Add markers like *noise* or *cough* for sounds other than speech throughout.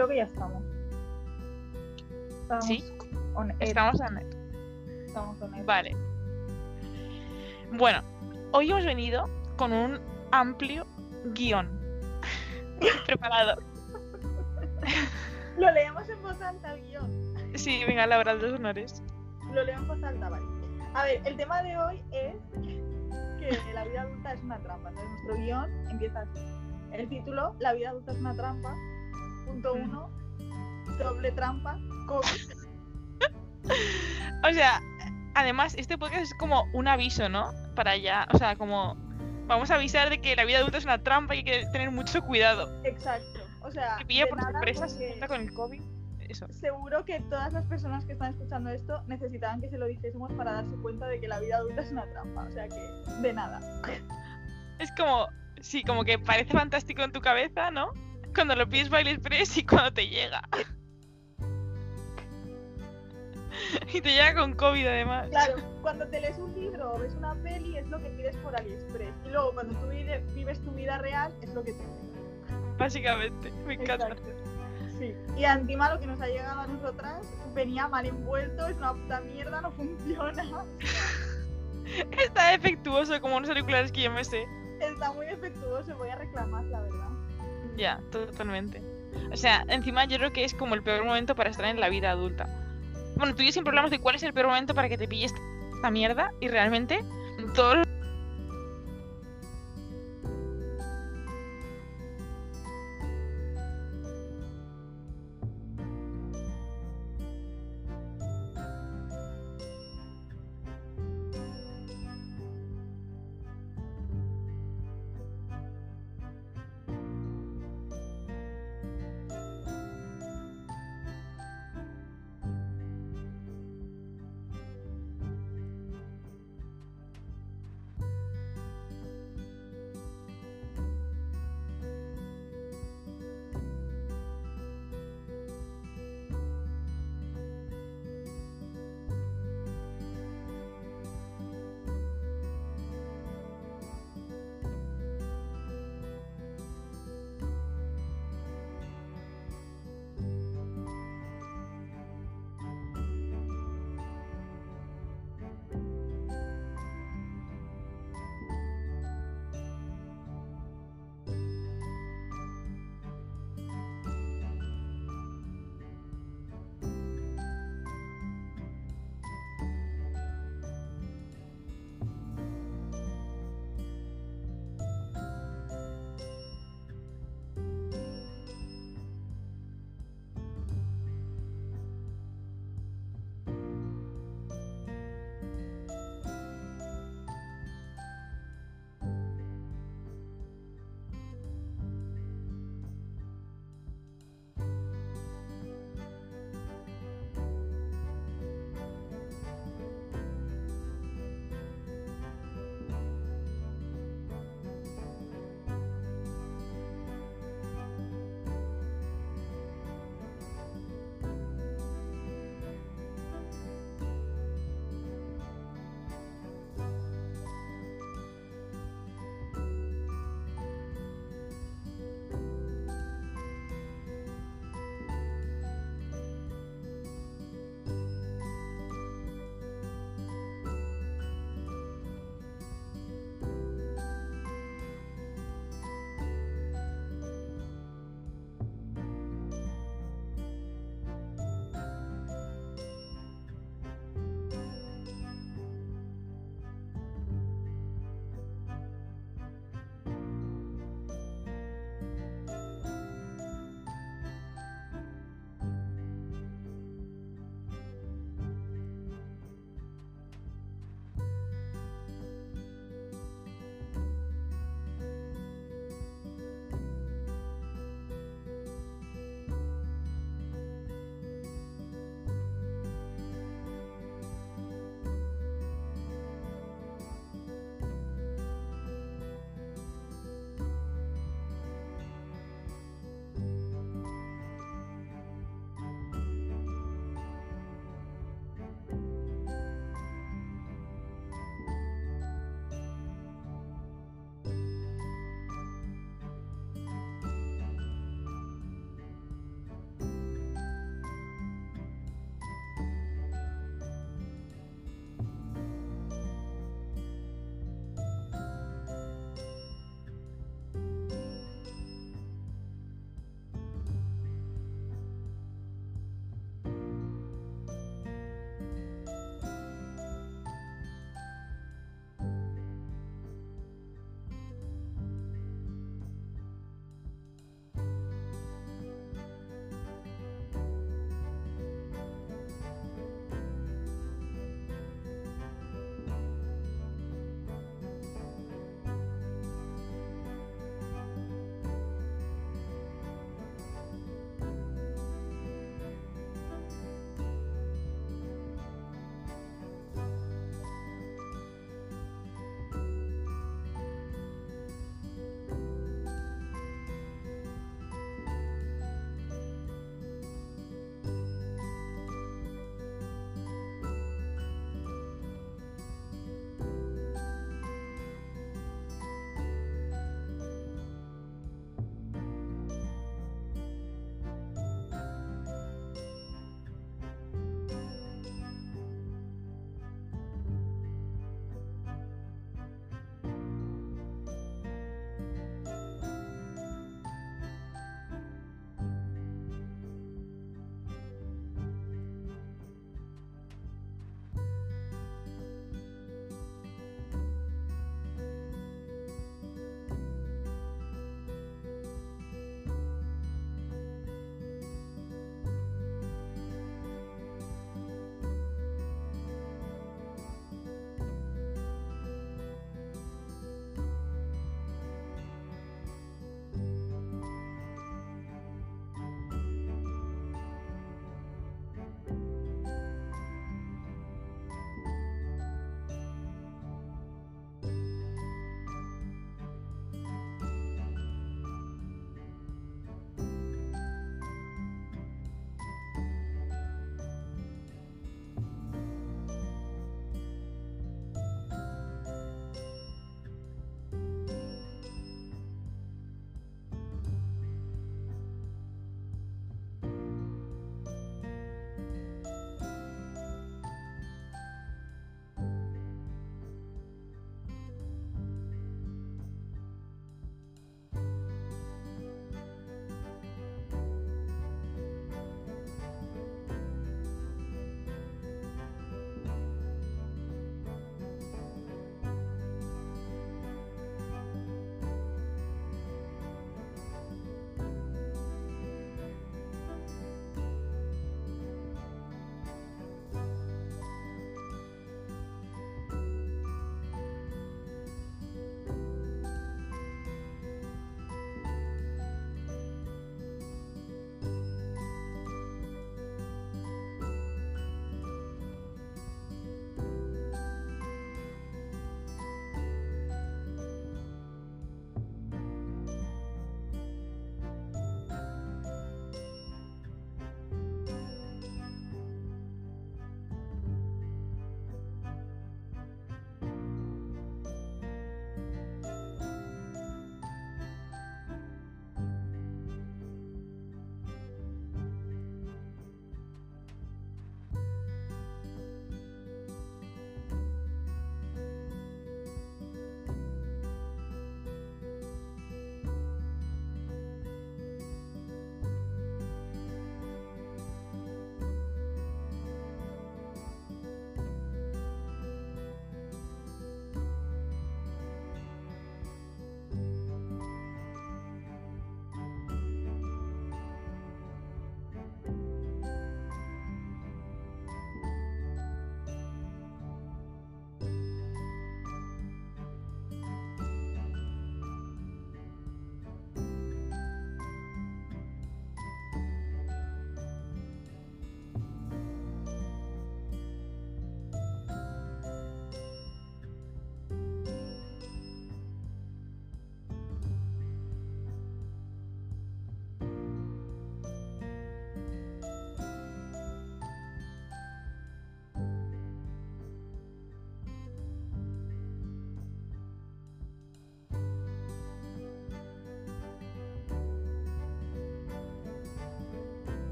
creo que ya estamos. Estamos ¿Sí? Estamos en... Estamos on. Vale. Bueno, hoy hemos venido con un amplio guion *laughs* preparado. Lo leemos en voz alta el guion. Sí, venga, Laura, los honores. Lo leo en voz alta, vale. A ver, el tema de hoy es que la vida adulta es una trampa. Entonces nuestro guion empieza así. El título, La vida adulta es una trampa. Doble trampa, COVID. *laughs* O sea, además, este podcast es como un aviso, ¿no? Para ya, o sea, como vamos a avisar de que la vida adulta es una trampa y hay que tener mucho cuidado. Exacto. O sea, Que pilla por sorpresa se junta con el COVID. Eso. seguro que todas las personas que están escuchando esto necesitaban que se lo dijésemos para darse cuenta de que la vida adulta es una trampa. O sea que, de nada. Es como, sí, como que parece fantástico en tu cabeza, ¿no? Cuando lo pides Baile Express y cuando te llega. y te llega con COVID además. Claro, cuando te lees un libro o ves una peli es lo que pides por AliExpress. Y luego cuando tú vive- vives tu vida real es lo que te Básicamente, me encanta. Exacto. Sí. Y encima lo que nos ha llegado a nosotras venía mal envuelto, es una puta mierda, no funciona. Está defectuoso como unos auriculares que yo me sé. Está muy defectuoso, voy a reclamar, la verdad. Ya, totalmente. O sea, encima yo creo que es como el peor momento para estar en la vida adulta. Bueno, tú y yo siempre hablamos de cuál es el peor momento para que te pilles esta mierda y realmente todo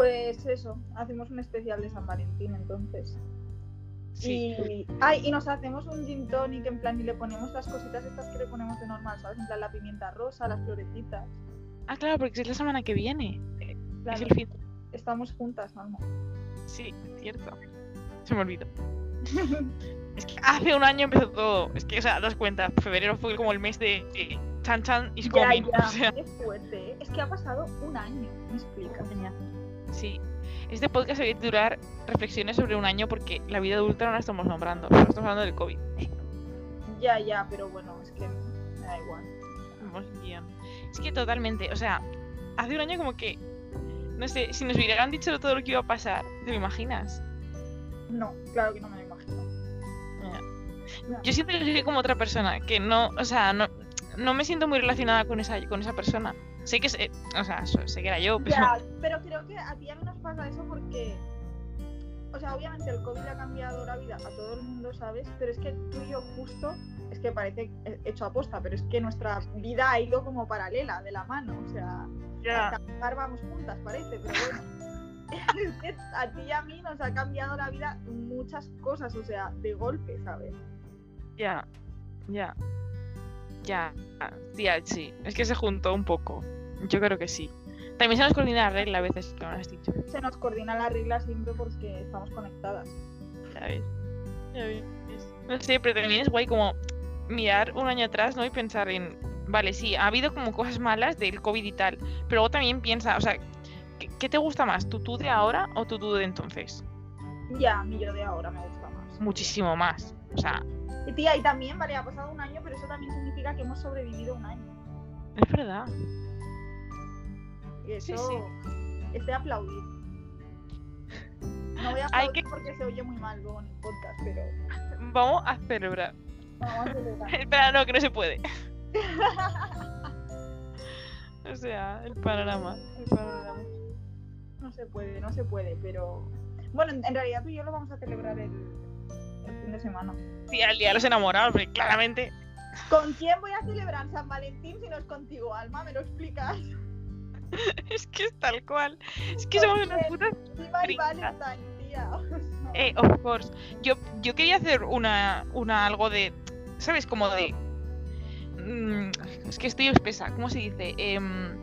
Pues eso, hacemos un especial de San Valentín entonces. Sí. Y, ay, y nos hacemos un gin tonic en plan y le ponemos las cositas estas que le ponemos de normal, ¿sabes? En plan la pimienta rosa, las florecitas. Ah, claro, porque es la semana que viene. Claro, Es el fin. estamos juntas, Alma. Sí, cierto. Se me olvidó. *laughs* es que hace un año empezó todo. Es que, o sea, das cuenta, febrero fue como el mes de eh, Chan Chan is coming. ya, *laughs* O sea, qué fuerte, ¿eh? Es que ha pasado un año, me explica. Sí. Este podcast debería durar reflexiones sobre un año porque la vida adulta no la estamos nombrando. Solo estamos hablando del COVID. Ya, ya, pero bueno, es que me da igual. Vamos bien. Es que totalmente, o sea, hace un año como que, no sé, si nos hubieran dicho todo lo que iba a pasar, ¿te lo imaginas? No, claro que no me lo imagino. Yo que soy como otra persona, que no, o sea, no, no me siento muy relacionada con esa, con esa persona. Sé que, sé, o sea, sé que era yo, pero... Ya, pero creo que a ti y a mí nos pasa eso porque, o sea, obviamente el COVID ha cambiado la vida a todo el mundo, ¿sabes? Pero es que tú y yo justo, es que parece eh, hecho aposta, pero es que nuestra vida ha ido como paralela, de la mano, o sea, acabar vamos juntas, parece, pero bueno. *laughs* Es que a ti y a mí nos ha cambiado la vida muchas cosas, o sea, de golpe, ¿sabes? Ya, ya, ya, tía, sí. Es que se juntó un poco. Yo creo que sí. También se nos coordina la regla a veces, que me lo has dicho. Se nos coordina la regla siempre porque estamos conectadas. Ya ves. Ya ves. No sé, pero también es guay como mirar un año atrás, ¿no? Y pensar en, vale, sí, ha habido como cosas malas del COVID y tal, pero luego también piensa, o sea, ¿qué, qué te gusta más? ¿Tu tú de ahora o tu tú de entonces? Ya, a mí yo de ahora me gusta más. Muchísimo más. O sea, Y tía, y también, vale, ha pasado un año, pero eso también significa que hemos sobrevivido un año. es verdad. Y Sí, eso sí. es de aplaudir. No voy a Hay aplaudir que- porque se oye muy mal luego en el podcast, pero *laughs* Vamos a celebrar. vamos a celebrar. *laughs* Espera, no, que no se puede. *laughs* O sea, el panorama. El panorama. No se puede, no se puede, pero bueno, en, en realidad tú y yo lo vamos a celebrar el, el fin de semana. Sí, al día de los enamorados, porque claramente. ¿Con quién voy a celebrar San Valentín si no es contigo, Alma? ¿Me lo explicas? *laughs* Es que es tal cual. Es que somos unas putas. *laughs* Eh, of course. Yo, yo quería hacer una, una algo de. ¿Sabes? Como de. mm, es que estoy espesa. ¿Cómo se dice? Em,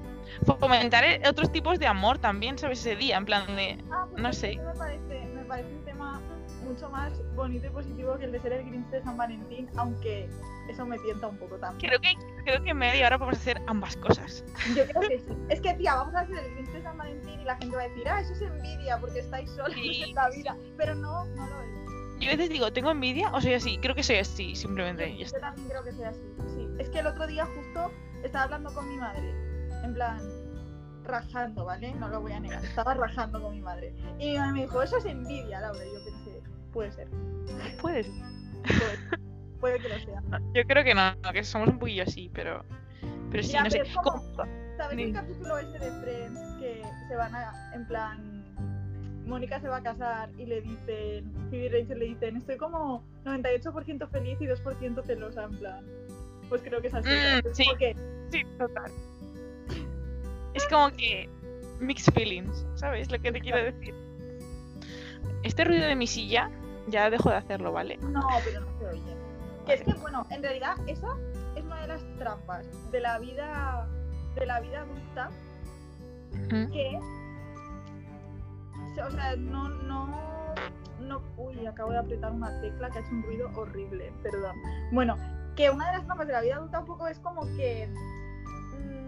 fomentar eh, otros tipos de amor también, ¿sabes? Ese día, en plan de. Ah, pues No sé. Me parece, me parece un tema mucho más bonito y positivo que el de ser el Grinch de San Valentín, aunque eso me tienta un poco también. Creo que, creo que en media hora podemos hacer ambas cosas. Yo creo que sí. Es que, tía, vamos a hacer el Grinch de San Valentín y la gente va a decir, ah, eso es envidia porque estáis solos Sí, *laughs* en la vida. Pero no, no lo es. Yo a veces digo, ¿tengo envidia o soy así? Creo que soy así, simplemente. Yo, también creo que sea así. Sí. Es que el otro día justo estaba hablando con mi madre, en plan, rajando, ¿vale? No lo voy a negar. Estaba rajando con mi madre. Y mi madre me dijo, eso es envidia, Laura. Y yo pensé, puede ser. Puedes. Puede, puede que lo sea. Yo creo que no, que somos un poquillo así, pero. Pero sí, Ya, no sé. es como- ¿Cómo- ¿Sabes el capítulo ese de Friends que se van a, en plan, Mónica se va a casar y le dicen, Phoebe y Rachel le dicen, estoy como 98% feliz y 2% celosa, en plan. Pues creo que es así. Mm, sí. Como que, Sí, total. Es como que. Mixed feelings, ¿sabes lo que te quiero decir? Este ruido de mi silla ya dejo de hacerlo, ¿vale? no, pero no se oye. Que es que, bueno, en realidad esa es una de las trampas de la vida, de la vida adulta que o sea no no no uy acabo de apretar una tecla que ha hecho un ruido horrible perdón. Bueno que una de las trampas de la vida adulta un poco es como que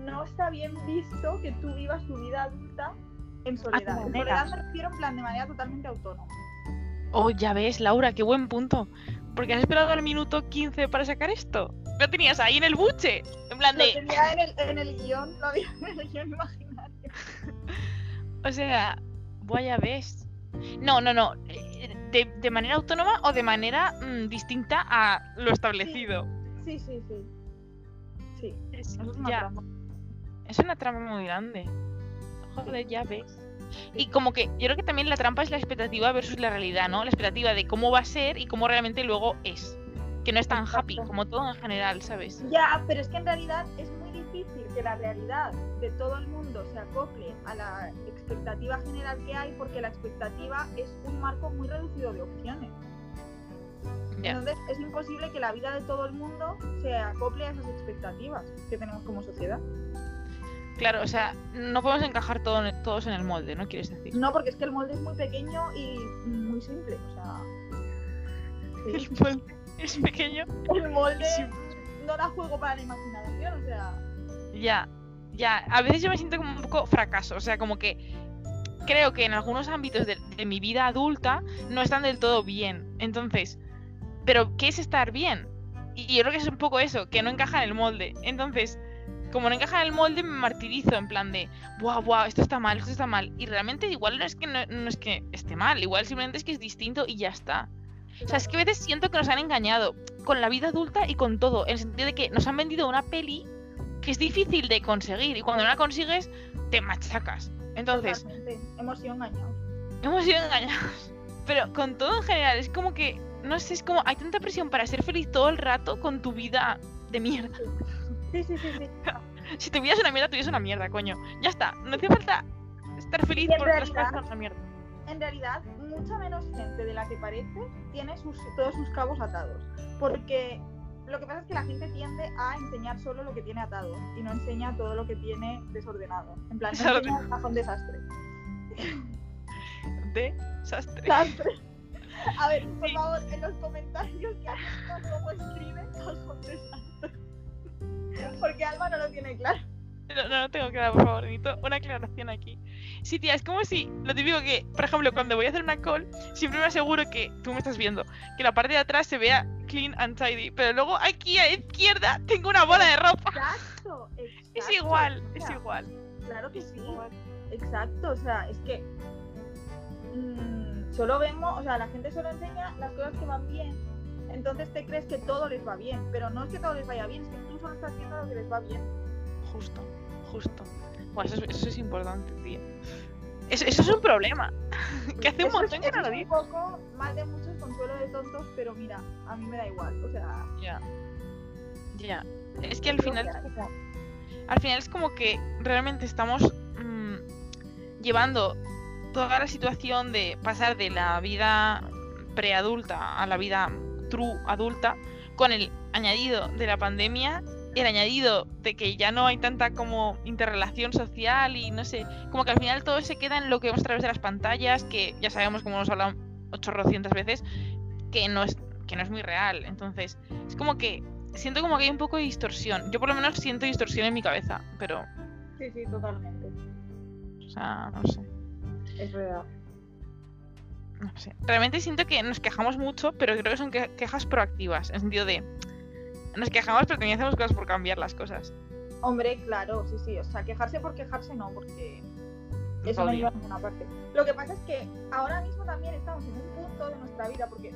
no está bien visto que tú vivas tu vida adulta en soledad. en soledad me refiero en plan de manera totalmente autónoma. Oh, ya ves, Laura, qué buen punto. Porque has esperado al minuto 15 para sacar esto. Lo tenías ahí en el buche. En plan lo de. tenía en el, en el guion lo había en el guion imaginario *laughs* O sea, buah, ya ves. No, no, no. eh, De, de manera autónoma o de manera mm, distinta a lo establecido. sí sí sí sí Es, una ya, trampa es una trampa muy grande. Joder, ya ves. Y como que yo creo que también la trampa es la expectativa versus la realidad, ¿no? La expectativa de cómo va a ser y cómo realmente luego es. Que no es tan happy como todo en general, ¿sabes? Ya, pero es que en realidad es muy muy difícil que la realidad de todo el mundo se acople a la expectativa general que hay porque la expectativa es un marco muy reducido de opciones. Ya. Entonces es imposible que la vida de todo el mundo se acople a esas expectativas que tenemos como sociedad. Claro, o sea, no podemos encajar todo en- todos en el molde, ¿no? Quieres decir. No, porque es que el molde es muy pequeño y muy simple. O sea, El molde es pequeño. el molde no da juego para la imaginación. O sea, Ya, ya. A veces yo me siento como un poco fracaso. O sea, como que creo que en algunos ámbitos de, de mi vida adulta no están del todo bien. Entonces, ¿pero qué es estar bien? Y yo creo que es un poco eso, que no encaja en el molde. Entonces, como no encaja en el molde, me martirizo en plan de, buah, buah, esto está mal, esto está mal. Y realmente igual no es que no, no es que esté mal, igual simplemente es que es distinto y ya está. O sea, es que a veces siento que nos han engañado con la vida adulta y con todo, en el sentido de que nos han vendido una peli que es difícil de conseguir y cuando no la consigues te machacas. Entonces, totalmente, hemos sido engañados. hemos sido engañados. *laughs* Pero con todo en general, es como que, no sé, es como hay tanta presión para ser feliz todo el rato con tu vida de mierda. Sí, sí, sí, sí. *laughs* Si tu vida es una mierda, tu vida es una mierda, coño. Ya está, no hace falta estar feliz porque las cosas son una mierda. en realidad mucha menos gente de la que parece tiene sus, todos sus cabos atados. Porque lo que pasa es que la gente tiende a enseñar solo lo que tiene atado y no enseña todo lo que tiene desordenado. En plan, no enseña el cajón desastre. Desastre. Desastre. A ver, por Sí. favor, en los comentarios que alguien cómo escribe cajón desastre. Alma no lo tiene claro. No, no, no tengo que dar, por favor, necesito una aclaración aquí. Sí, tía, es como si, lo típico que, por ejemplo, cuando voy a hacer una call, siempre me aseguro que, tú me estás viendo, que la parte de atrás se vea clean and tidy, pero luego aquí a la izquierda tengo una bola de ropa. Exacto, exacto. Es igual, es igual. Claro que Es sí. igual. Exacto, o sea, es que mm, solo vemos, o sea, la gente solo enseña las cosas que van bien. Entonces te crees que todo les va bien, pero no es que todo les vaya bien, es que tú solo estás viendo lo que les va bien. Justo, justo. Bueno, eso, es- eso es importante, tío. Eso, eso es un problema. *laughs* que hace un montón que no lo digo. un poco mal de muchos consuelo de tontos, pero mira, a mí me da igual, o sea, Ya. Ya. Es que al final al final es como que realmente estamos mm, llevando toda la situación de pasar de la vida preadulta a la vida true adulta con el añadido de la pandemia, el añadido de que ya no hay tanta como interrelación social y no sé, como que al final todo se queda en lo que vemos a través de las pantallas, que ya sabemos como hemos hablado 800 veces, que no es que no es muy real. Entonces, es como que siento como que hay un poco de distorsión. Yo por lo menos siento distorsión en mi cabeza, pero, sí, sí, totalmente, o sea, no sé, es verdad. No sé. Realmente siento que nos quejamos mucho, pero creo que son que- quejas proactivas, en el sentido de nos quejamos, pero también hacemos cosas por cambiar las cosas. Hombre, claro, sí, sí, o sea, quejarse por quejarse no, porque eso no lleva a ninguna parte. Lo que pasa es que ahora mismo también estamos en un punto de nuestra vida, porque,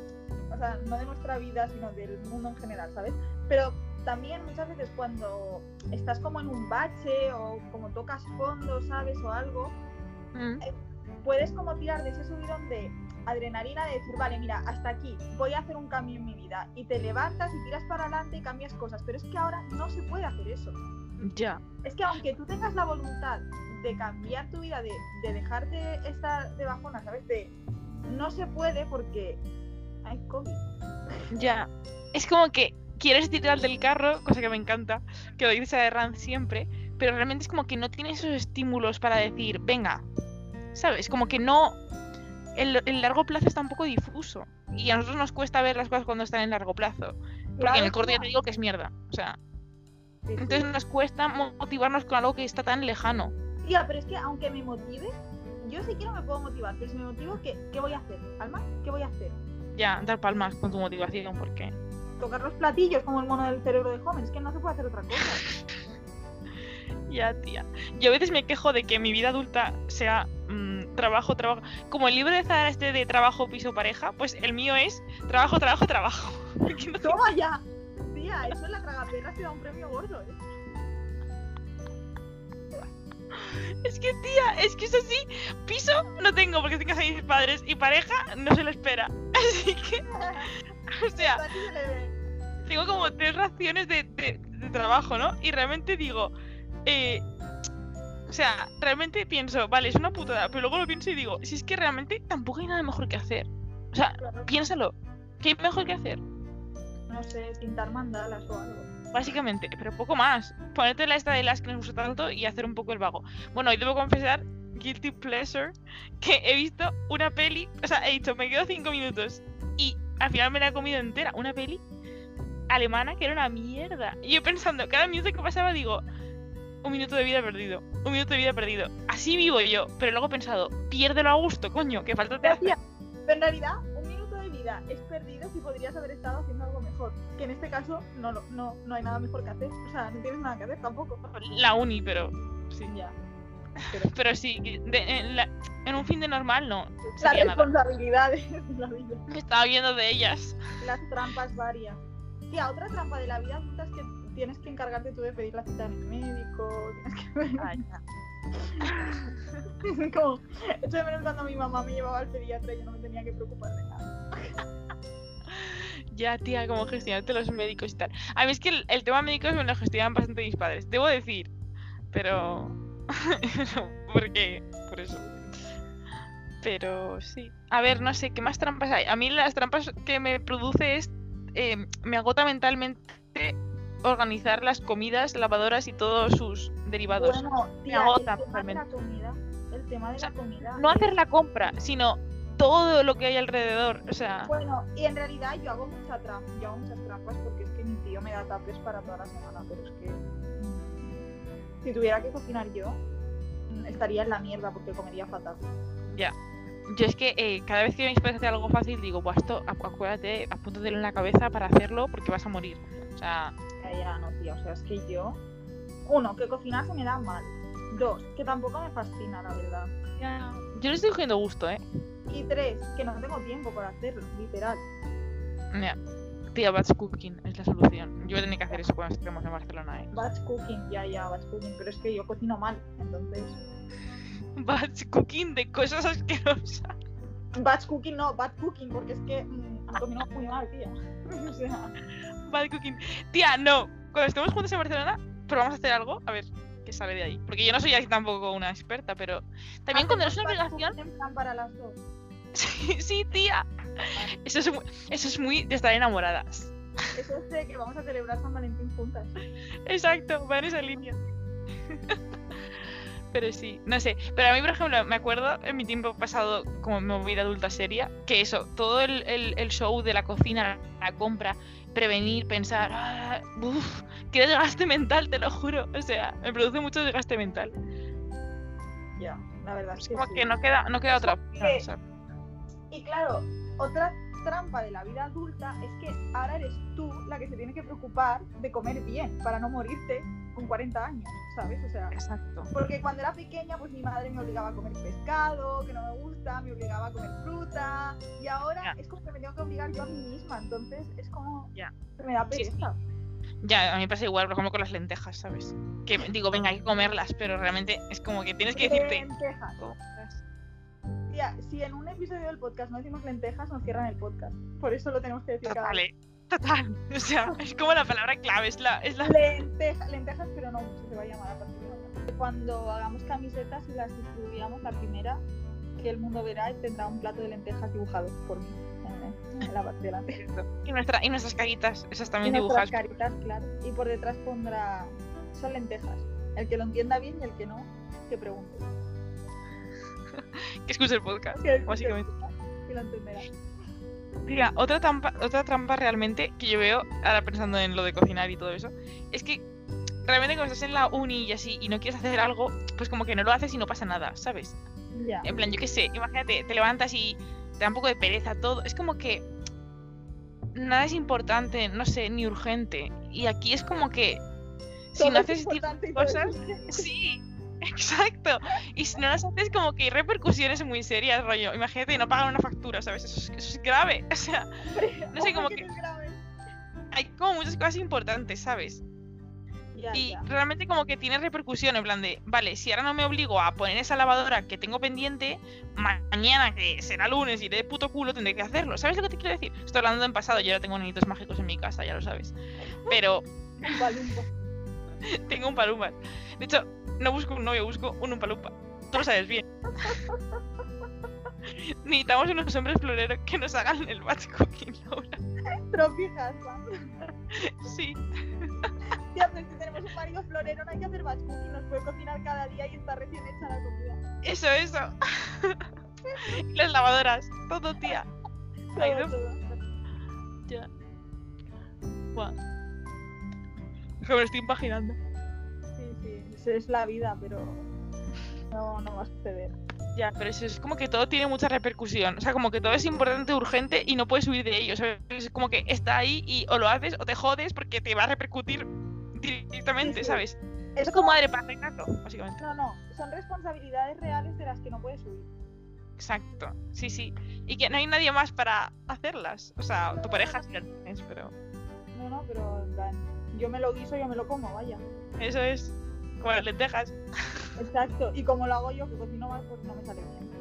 o sea, no de nuestra vida, sino del mundo en general, ¿sabes? Pero también muchas veces cuando estás como en un bache o como tocas fondo, ¿sabes? O algo, Mm. puedes como tirar de ese subidón de adrenalina de decir, vale, mira, hasta aquí, voy a hacer un cambio en mi vida. Y te levantas y tiras para adelante y cambias cosas. Pero es que ahora no se puede hacer eso. Ya, Es que aunque tú tengas la voluntad de cambiar tu vida, de, de dejar de estar de bajona, ¿sabes? De, no se puede porque hay COVID. ya. Es como que quieres tirar del carro, cosa que me encanta, que lo dice a Ran siempre, pero realmente es como que no tienes esos estímulos para decir, venga, ¿sabes? Como que no. El, el largo plazo está un poco difuso. Y a nosotros nos cuesta ver las cosas cuando están en largo plazo. Porque en el corto ya te digo que es mierda. O sea, Sí, sí. entonces nos cuesta mo- motivarnos con algo que está tan lejano. Tía, pero es que aunque me motive, yo si quiero me puedo motivar, pero si me motivo, ¿qué, qué voy a hacer? Alma, ¿qué voy a hacer? Ya, dar palmas con tu motivación, porque. Tocar los platillos como el mono del cerebro de Homer, es que no se puede hacer otra cosa. *laughs* Ya, tía. Yo a veces me quejo de que mi vida adulta sea mm, trabajo, trabajo. Como el libro de Zara este de trabajo, piso, pareja, pues el mío es trabajo, trabajo, trabajo. *laughs* No- ¡Toma ya! Tía, eso en la tragaperras te da un premio gordo, ¿eh? Es que, tía, es que eso sí, piso no tengo porque casada con mis padres y pareja no se lo espera. *laughs* Así que, o sea, se tengo como tres raciones de, de- de trabajo, ¿no? Y realmente digo, eh, o sea, realmente pienso, vale, es una putada, pero luego lo pienso y digo, si es que realmente tampoco hay nada mejor que hacer. O sea, piénsalo, ¿qué hay mejor que hacer? No sé, pintar mandalas o algo. Básicamente, pero poco más. Ponerte la esta de las que nos gusta tanto y hacer un poco el vago. Bueno, y debo confesar, guilty pleasure, que he visto una peli, o sea, he dicho, me quedo cinco minutos y al final me la he comido entera. Una peli alemana que era una mierda. Y yo pensando, cada minuto que pasaba digo, un minuto de vida perdido, un minuto de vida perdido. Así vivo yo, pero luego he pensado, piérdelo a gusto, coño, que falta te. Gracias. Pero en realidad, un minuto de vida es perdido si podrías haber estado haciendo algo mejor. Que en este caso no, no, no hay nada mejor que hacer. O sea, no tienes nada que hacer tampoco. La uni, pero sí. Ya. Pero sí, de- en, la- en un fin de normal no. Las responsabilidades de la vida. Me estaba viendo de ellas. Las trampas varias. Tía, otra trampa de la vida adulta es que tienes que encargarte tú de pedir la cita en el médico. Tienes que *laughs* como, echo de menos cuando mi mamá me llevaba al pediatra y yo no me tenía que preocupar de nada. Ya, tía, como gestionarte los médicos y tal. A mí es que el, el tema médicos me lo gestionan bastante mis padres, debo decir. Pero. *laughs* Porque. Por eso. Pero sí. A ver, no sé, ¿qué más trampas hay? A mí las trampas que me produce es. eh, me agota mentalmente organizar las comidas, lavadoras y todos sus derivados. Bueno, tía, agota el tema de la totalmente. comida. El tema de O sea, la comida. No es- hacer la compra, sino todo lo que hay alrededor. O sea. Bueno, y en realidad yo hago mucha trampa, yo hago muchas trampas porque es que mi tío me da tapes para toda la semana, pero es que mm, si tuviera que cocinar yo mm, estaría en la mierda porque comería fatal. Yo es que eh, cada vez que mis padres hacen algo fácil digo, Buah, esto acu- acuérdate, apúntatelo en la cabeza para hacerlo porque vas a morir. O sea, Ya, ya, no, tío, o sea, es que yo uno, que cocinar se me da mal. Dos, que tampoco me fascina, la verdad. yo le estoy cogiendo gusto, ¿eh? Y tres, que no tengo tiempo para hacerlo, literal. Mira, tía, batch cooking es la solución. Yo voy a tener que hacer eso cuando estemos en Barcelona, ¿eh? Batch cooking, ya, ya, batch cooking, pero es que yo cocino mal, entonces. *laughs* Batch cooking de cosas asquerosas. Batch cooking no, bad cooking, porque es que mm, cocino muy mal, tía. o sea, Batch cooking. Tía, no. Cuando estemos juntos en Barcelona, probamos a hacer algo, a ver qué sale de ahí. Porque yo no soy así tampoco una experta, pero también cuando no es una plan para las dos. *laughs* Sí, sí, tía. Eso es, muy, eso es muy de estar enamoradas. Eso es de que vamos a celebrar San Valentín juntas. Exacto, va en esa línea. *laughs* Pero sí, no sé. Pero a mí, por ejemplo, me acuerdo en mi tiempo pasado como movida adulta seria, que eso, todo el, el- el show de la cocina, la compra, prevenir, pensar, ah, uf, qué desgaste mental, te lo juro. O sea, me produce mucho desgaste mental. Ya, la verdad es Es que como sí. que no queda, no queda otra. Y claro, otra trampa de la vida adulta es que ahora eres tú la que se tiene que preocupar de comer bien para no morirte con 40 años, ¿sabes? O sea, Exacto. porque cuando era pequeña, pues mi madre me obligaba a comer pescado, que no me gusta, me obligaba a comer fruta, y ahora Ya. es como que me tengo que obligar yo a mí misma, entonces es como Ya. que me da Sí, sí. pereza. Ya, a mí me pasa igual, por ejemplo, con las lentejas, ¿sabes? Que digo, venga, hay que comerlas, pero realmente es como que tienes que decirte. Lentejas. Tía, si en un episodio del podcast no decimos lentejas, nos cierran el podcast. Por eso lo tenemos que decir cada Total, vez. ¿eh? Total. *laughs* O sea, es como la palabra clave, es la, es la Lenteja- lentejas, pero no mucho se va a llamar a partir de ahora. Cuando hagamos camisetas y las distribuyamos, la primera que el mundo verá tendrá un plato de lentejas dibujado por mí en, la parte de delante. Y, nuestra, y nuestras caritas, esas Y también nuestras dibujadas. caritas, claro. Y por detrás pondrá son lentejas. El que lo entienda bien y el que no, que pregunte. *laughs* Que escuche el podcast, básicamente. que lo entenderá. Mira, otra trampa, otra trampa realmente que yo veo, ahora pensando en lo de cocinar y todo eso, es que realmente cuando estás en la uni y así y no quieres hacer algo, pues como que no lo haces y no pasa nada, ¿sabes? Ya. En plan, yo qué sé, imagínate, te levantas y te da un poco de pereza todo. Es como que nada es importante, no sé, ni urgente. Y aquí es como que si Todo no es haces este y cosas, sí, exacto. Y si no las haces, como que hay repercusiones muy serias, rollo. Imagínate no pagar una factura, ¿sabes? Eso es, eso es grave. *laughs* O sea, no sé, como que hay como muchas cosas importantes, ¿sabes? Ya, Y ya. realmente como que tiene repercusión, en plan de, vale, si ahora no me obligo a poner esa lavadora que tengo pendiente, ma- mañana, que será lunes, iré de puto culo, tendré que hacerlo. ¿Sabes lo que te quiero decir? Estoy hablando en pasado, yo ahora tengo niñitos mágicos en mi casa, ya lo sabes. *laughs* Pero Un. *laughs* Tengo un palumpa. De hecho, no busco un novio, busco un palumpa. Tú lo sabes bien. *laughs* Necesitamos unos hombres floreros que nos hagan el batch cooking, Laura. *laughs* Tropijas, Sí. *laughs* Ya, pero si tenemos un marido florero, no hay que hacer batch cooking, nos puede cocinar cada día y está recién hecha la comida. Eso, eso. Las lavadoras, todo, tía. Ay, Todo, no. todo. Ya. Buah. Que me lo estoy imaginando. Es- es la vida, pero no, no va a suceder. Ya, pero eso es como que todo tiene mucha repercusión. O sea, como que todo es importante, urgente y no puedes huir de ello. ¿sabes? Es como que está ahí y o lo haces o te jodes porque te va a repercutir directamente, Sí, sí. ¿sabes? Es Es como madre gato, básicamente. No, no, son responsabilidades reales de las que no puedes huir. Exacto. Sí, sí. Y que no hay nadie más para hacerlas. O sea, tu pareja sí la tienes, pero No, no, pero yo me lo guiso, yo me lo como, vaya. eso es como las lentejas. Exacto, y como lo hago yo, que cocino mal, pues no me sale bien.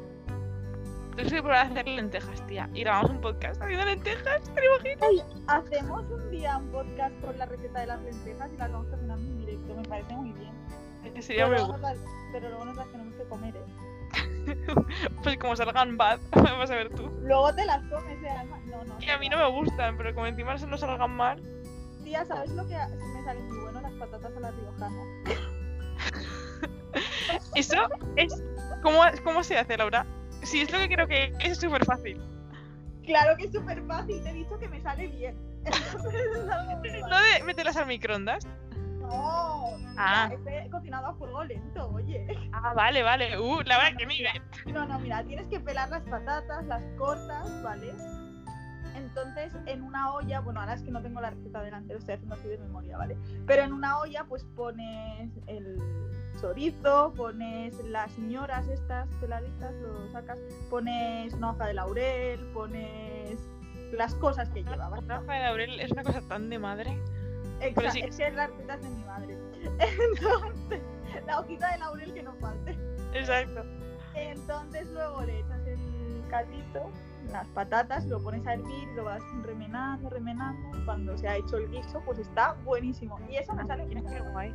A probar a hacer lentejas, tía. Y grabamos un podcast haciendo lentejas, ¿te imaginas? Hacemos un día un podcast con la receta de las lentejas y las vamos cocinando en directo, me parece muy bien. Sería Pero muy luego, pero luego nos las tenemos que comer, ¿eh? *laughs* Pues como salgan bad, *laughs* vas a ver tú. Luego te las comes, ¿eh? Alma? No, no. Y a mí no me gustan, pero como encima se nos salgan mal. Tía, ¿sabes lo que me sale muy bueno? Las patatas a la riojana. *laughs* *laughs* Eso es. ¿Cómo, cómo se hace, Laura? Si es lo que creo que es súper fácil. Claro que es súper fácil, te he dicho que me sale bien. *laughs* No de meterlas al microondas. No, Ah. este he cocinado a fuego lento, oye. Ah, vale, vale. Uh, Laura, que nivel. No, no, mira, tienes que pelar las patatas, las cortas, ¿vale? Entonces, en una olla, bueno, ahora es que no tengo la receta delante, lo estoy haciendo así de memoria, ¿vale? Pero en una olla, pues pones el chorizo, pones las señoras estas peladitas, lo sacas, pones una hoja de laurel, pones las cosas que lleva, ¿vale? La hoja de laurel es una cosa tan de madre. Exacto, sí. es que las recetas de mi madre. *laughs* Entonces, la hojita de laurel que no falte. Exacto. Entonces luego le echas el caldito, las patatas, lo pones a hervir, lo vas remenando, remenando. Cuando se ha hecho el guiso, pues está buenísimo. Y eso me sale bien. Qué guay.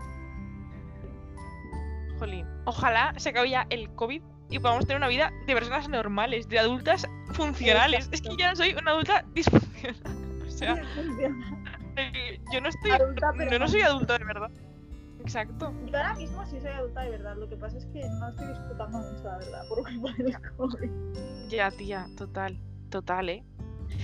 Jolín. Ojalá se acabe ya el COVID y podamos tener una vida de personas normales, de adultas funcionales. Es que ya soy una adulta disfuncional. *laughs* O sea, *laughs* yo no estoy. Adulta, pero no no. soy adulta de verdad. Exacto. Yo ahora mismo sí soy adulta de verdad. Lo que pasa es que no estoy disfrutando mucho, la verdad, por culpa del COVID. Ya, tía, total. Total, ¿eh?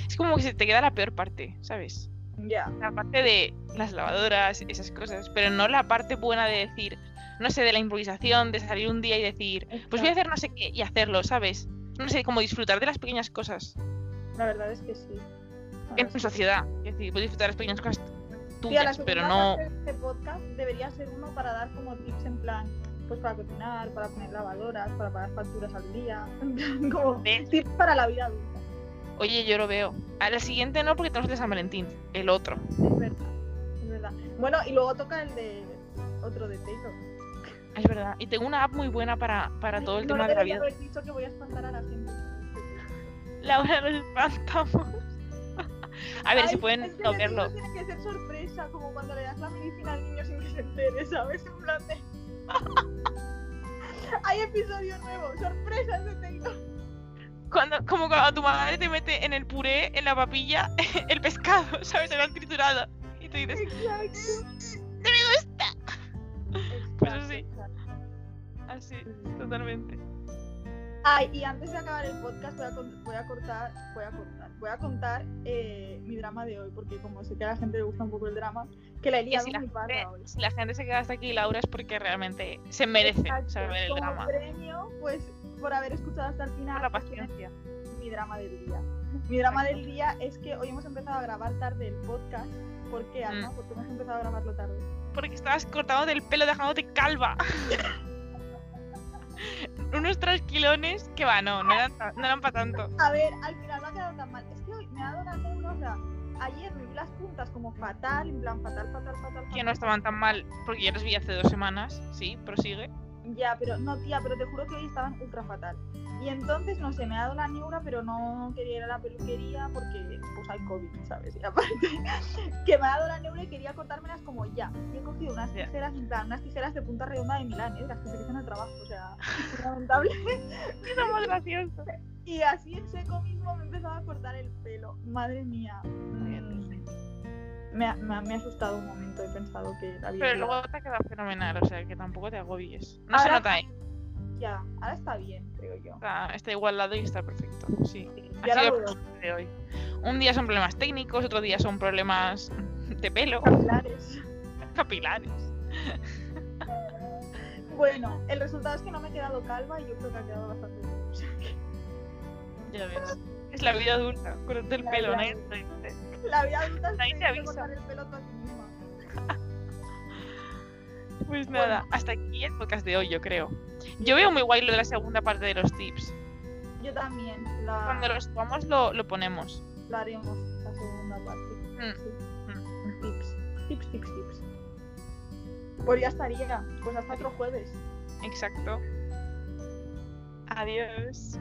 Es como que se te queda la peor parte, ¿sabes? Ya. La parte de las lavadoras, esas cosas, pero no la parte buena de decir, no sé, de la improvisación, de salir un día y decir, pues voy a hacer no sé qué y hacerlo, ¿sabes? No sé, como disfrutar de las pequeñas cosas La verdad es que sí. en sociedad. Es decir, puedes disfrutar de las pequeñas cosas Tía, pero no. de este podcast debería ser uno para dar como tips en plan, pues para cocinar, para poner lavadoras, para pagar facturas al día, *laughs* en plan, como ¿Ves? tips para la vida adulta. Oye, yo lo veo. A la siguiente no, porque tenemos el de San Valentín, el otro. Es verdad, es verdad. Bueno, y luego toca el de otro de Taylor. Es verdad. Y tengo una app muy buena para, para todo el no tema lo de la vida. haber dicho que voy a espantar a la gente. Laura, nos espantamos. A ver, Ay, si pueden es que no verlo. Tiene que ser sorpresa, como cuando le das la medicina al niño sin que se entere, ¿sabes? En plan de... *laughs* Hay episodio nuevo, sorpresas de Taylor. Cuando, como cuando tu madre te mete en el puré, en la papilla, *laughs* el pescado, ¿sabes? Se lo han triturado. Y tú dices, Exacto. ¡no me gusta! Pues Exacto, sí. exacto. Así, totalmente. Ay, y antes de acabar el podcast voy a, voy a cortar, voy a cortar, voy a contar eh, mi drama de hoy, porque como sé que a la gente le gusta un poco el drama, que la he liado si la, gente, hoy. si la gente se queda hasta aquí, Laura, es porque realmente se merece Exacto, saber el como drama. premio, pues por haber escuchado hasta el final, Por la pues, paciencia. mi drama del día. Mi drama Exacto. del día es que hoy hemos empezado a grabar tarde el podcast. ¿Por qué, Alma? Mm. ¿Por qué hemos empezado a grabarlo tarde? Porque estabas cortado del pelo, dejándote calva. *laughs* Unos trasquilones que va, no, no eran, no eran para tanto. A ver, al final no ha quedado tan mal. Es que hoy me ha dado una. Ayer me vi las puntas como fatal, en plan fatal, fatal, fatal. Que no estaban tan mal, porque yo los vi hace dos semanas. Sí, prosigue. Ya, pero no, tía, pero te juro que hoy estaban ultra fatal. Y entonces, no sé, me ha dado la neura, pero no quería ir a la peluquería porque pues hay COVID, ¿sabes? Y aparte, *laughs* que me ha dado la neura y quería cortármelas como ya. Y he cogido unas tijeras, en plan, unas tijeras de punta redonda de Milán, ¿eh? Las que se utilizan el trabajo, o sea, lamentable. *laughs* Somos graciosos. Y así en seco mismo me empezaba a cortar el pelo. Madre mía. Mm, Me ha, me ha- me ha asustado un momento, he pensado que había... Pero luego te ha quedado fenomenal, o sea que tampoco te agobies. No se nota, ¿eh? Ya, ahora está bien, creo yo. Está, está igualado y está perfecto. Sí. Y Ha ahora sido lo el programa de hoy. Un día son problemas técnicos, otro día son problemas de pelo, capilares. capilares. Bueno, el resultado es que no me he quedado calva y yo creo que ha quedado bastante bien. O sea que Ya ves. Es la vida adulta, cortarte el La pelo, nadie te dice. La vida adulta que te avisa. cortar el pelo tú a ti misma. Pues nada, hasta aquí el podcast de hoy, yo creo. Yo veo muy guay lo de la segunda parte de los tips. Yo también la, Cuando lo subamos lo, lo ponemos. la haremos, la segunda parte. Mm, Sí. Tips, tips, tips, tips. Pues ya estaría. Pues hasta otro jueves. Exacto. Adiós.